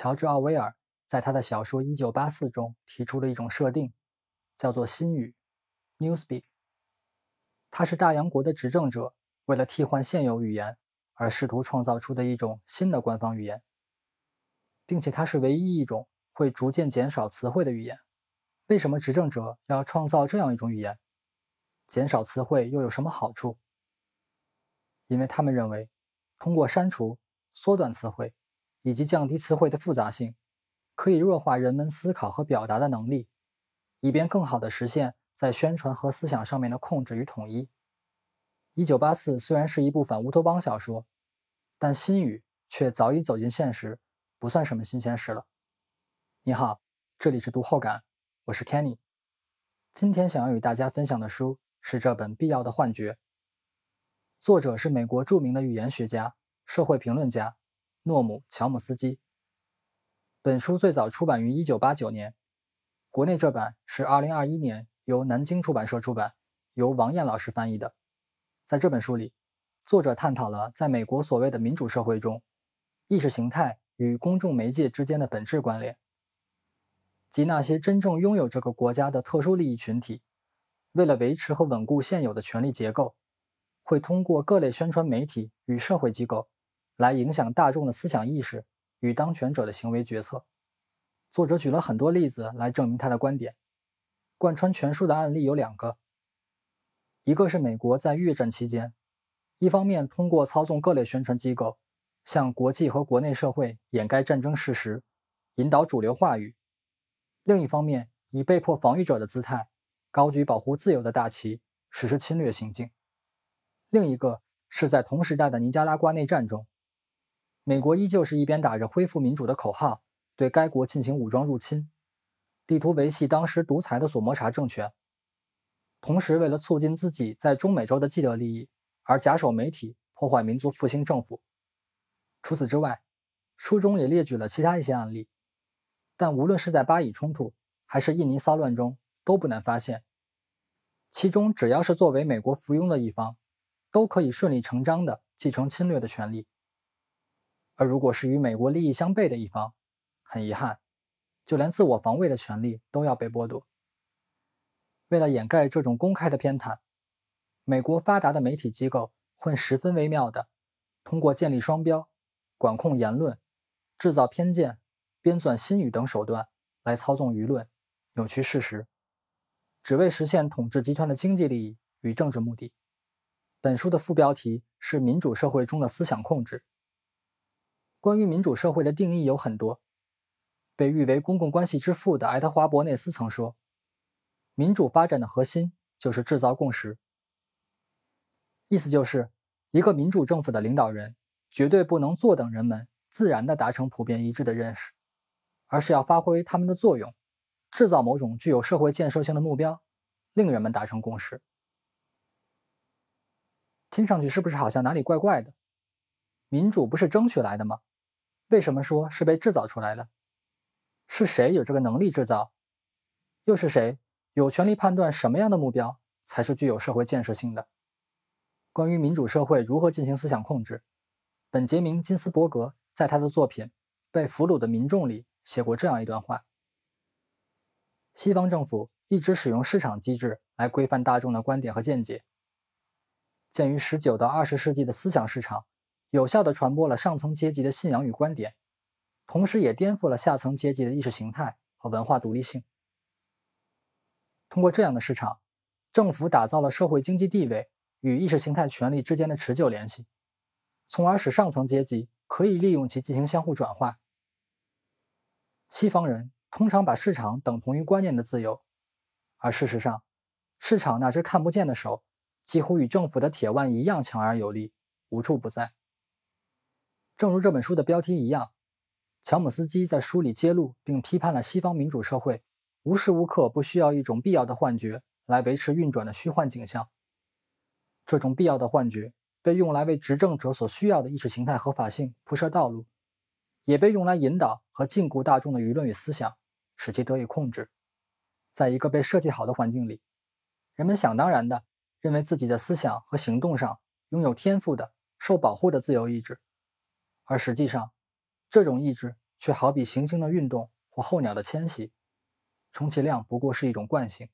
乔治·奥威尔在他的小说《一九八四》中提出了一种设定，叫做“新语 ”（Newspeak）。它是大洋国的执政者为了替换现有语言而试图创造出的一种新的官方语言，并且它是唯一一种会逐渐减少词汇的语言。为什么执政者要创造这样一种语言？减少词汇又有什么好处？因为他们认为，通过删除、缩短词汇。以及降低词汇的复杂性，可以弱化人们思考和表达的能力，以便更好地实现在宣传和思想上面的控制与统一。一九八四虽然是一部反乌托邦小说，但新语却早已走进现实，不算什么新鲜事了。你好，这里是读后感，我是 Kenny。今天想要与大家分享的书是这本《必要的幻觉》，作者是美国著名的语言学家、社会评论家。诺姆·乔姆斯基。本书最早出版于1989年，国内这版是2021年由南京出版社出版，由王燕老师翻译的。在这本书里，作者探讨了在美国所谓的民主社会中，意识形态与公众媒介之间的本质关联，即那些真正拥有这个国家的特殊利益群体，为了维持和稳固现有的权力结构，会通过各类宣传媒体与社会机构。来影响大众的思想意识与当权者的行为决策。作者举了很多例子来证明他的观点。贯穿全书的案例有两个，一个是美国在越战期间，一方面通过操纵各类宣传机构，向国际和国内社会掩盖战争事实，引导主流话语；另一方面以被迫防御者的姿态，高举保护自由的大旗，实施侵略行径。另一个是在同时代的尼加拉瓜内战中。美国依旧是一边打着恢复民主的口号，对该国进行武装入侵，力图维系当时独裁的索摩查政权，同时为了促进自己在中美洲的既得利益而假手媒体，破坏民族复兴政府。除此之外，书中也列举了其他一些案例，但无论是在巴以冲突还是印尼骚乱中，都不难发现，其中只要是作为美国附庸的一方，都可以顺理成章地继承侵略的权利。而如果是与美国利益相悖的一方，很遗憾，就连自我防卫的权利都要被剥夺。为了掩盖这种公开的偏袒，美国发达的媒体机构会十分微妙地通过建立双标、管控言论、制造偏见、编纂新语等手段来操纵舆论、扭曲事实，只为实现统治集团的经济利益与政治目的。本书的副标题是“民主社会中的思想控制”。关于民主社会的定义有很多。被誉为公共关系之父的爱德华·伯内斯曾说：“民主发展的核心就是制造共识。”意思就是，一个民主政府的领导人绝对不能坐等人们自然地达成普遍一致的认识，而是要发挥他们的作用，制造某种具有社会建设性的目标，令人们达成共识。听上去是不是好像哪里怪怪的？民主不是争取来的吗？为什么说是被制造出来的？是谁有这个能力制造？又是谁有权利判断什么样的目标才是具有社会建设性的？关于民主社会如何进行思想控制，本杰明·金斯伯格在他的作品《被俘虏的民众》里写过这样一段话：西方政府一直使用市场机制来规范大众的观点和见解。鉴于十九到二十世纪的思想市场。有效地传播了上层阶级的信仰与观点，同时也颠覆了下层阶级的意识形态和文化独立性。通过这样的市场，政府打造了社会经济地位与意识形态权力之间的持久联系，从而使上层阶级可以利用其进行相互转化。西方人通常把市场等同于观念的自由，而事实上，市场那只看不见的手几乎与政府的铁腕一样强而有力，无处不在。正如这本书的标题一样，乔姆斯基在书里揭露并批判了西方民主社会无时无刻不需要一种必要的幻觉来维持运转的虚幻景象。这种必要的幻觉被用来为执政者所需要的意识形态合法性铺设道路，也被用来引导和禁锢大众的舆论与思想，使其得以控制。在一个被设计好的环境里，人们想当然地认为自己在思想和行动上拥有天赋的、受保护的自由意志。而实际上，这种意志却好比行星的运动或候鸟的迁徙，充其量不过是一种惯性。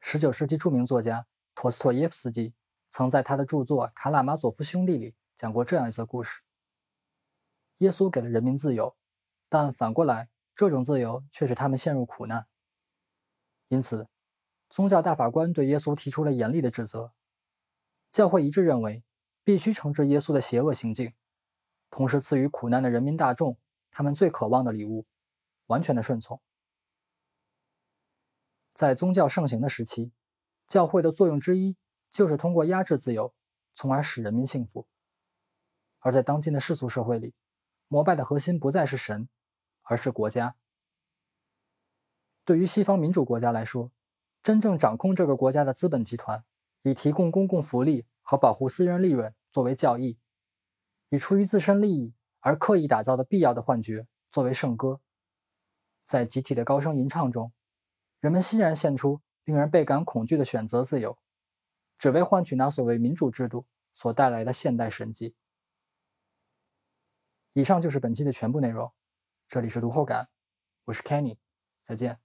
19世纪著名作家陀思妥耶夫斯基曾在他的著作《卡拉马佐夫兄弟》里讲过这样一则故事：耶稣给了人民自由，但反过来，这种自由却使他们陷入苦难。因此，宗教大法官对耶稣提出了严厉的指责。教会一致认为，必须惩治耶稣的邪恶行径，同时赐予苦难的人民大众。他们最渴望的礼物，完全的顺从。在宗教盛行的时期，教会的作用之一就是通过压制自由，从而使人民幸福。而在当今的世俗社会里，膜拜的核心不再是神，而是国家。对于西方民主国家来说，真正掌控这个国家的资本集团，以提供公共福利和保护私人利润作为教义，以出于自身利益。而刻意打造的必要的幻觉作为圣歌，在集体的高声吟唱中，人们欣然献出令人倍感恐惧的选择自由，只为换取那所谓民主制度所带来的现代神迹。以上就是本期的全部内容，这里是读后感，我是 Kenny，再见。